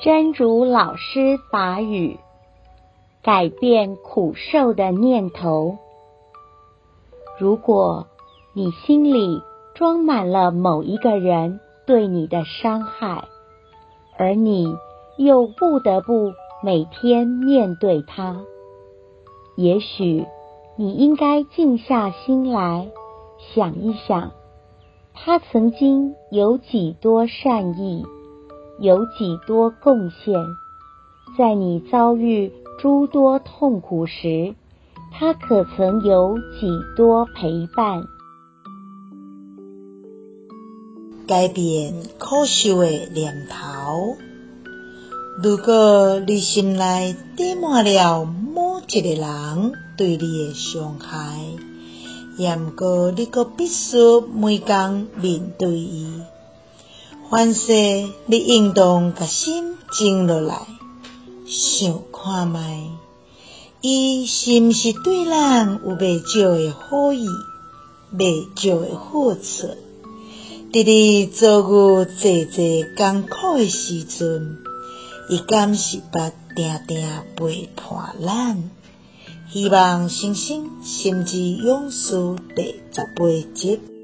真如老师法语，改变苦受的念头。如果你心里装满了某一个人对你的伤害，而你又不得不每天面对他，也许你应该静下心来想一想，他曾经有几多善意。有几多贡献，在你遭遇诸多痛苦时，他可曾有几多陪伴？改变苦受的念头。如果你心内堆满了某一个人对你的伤害，也毋过你阁必须每工面对伊。凡事你应当把心静落来，想看觅，伊是毋是对咱有未少的好意，未少的好处。伫你遭遇济济艰苦的时阵，伊敢是捌定定陪伴咱？希望新生心之勇士第十八集。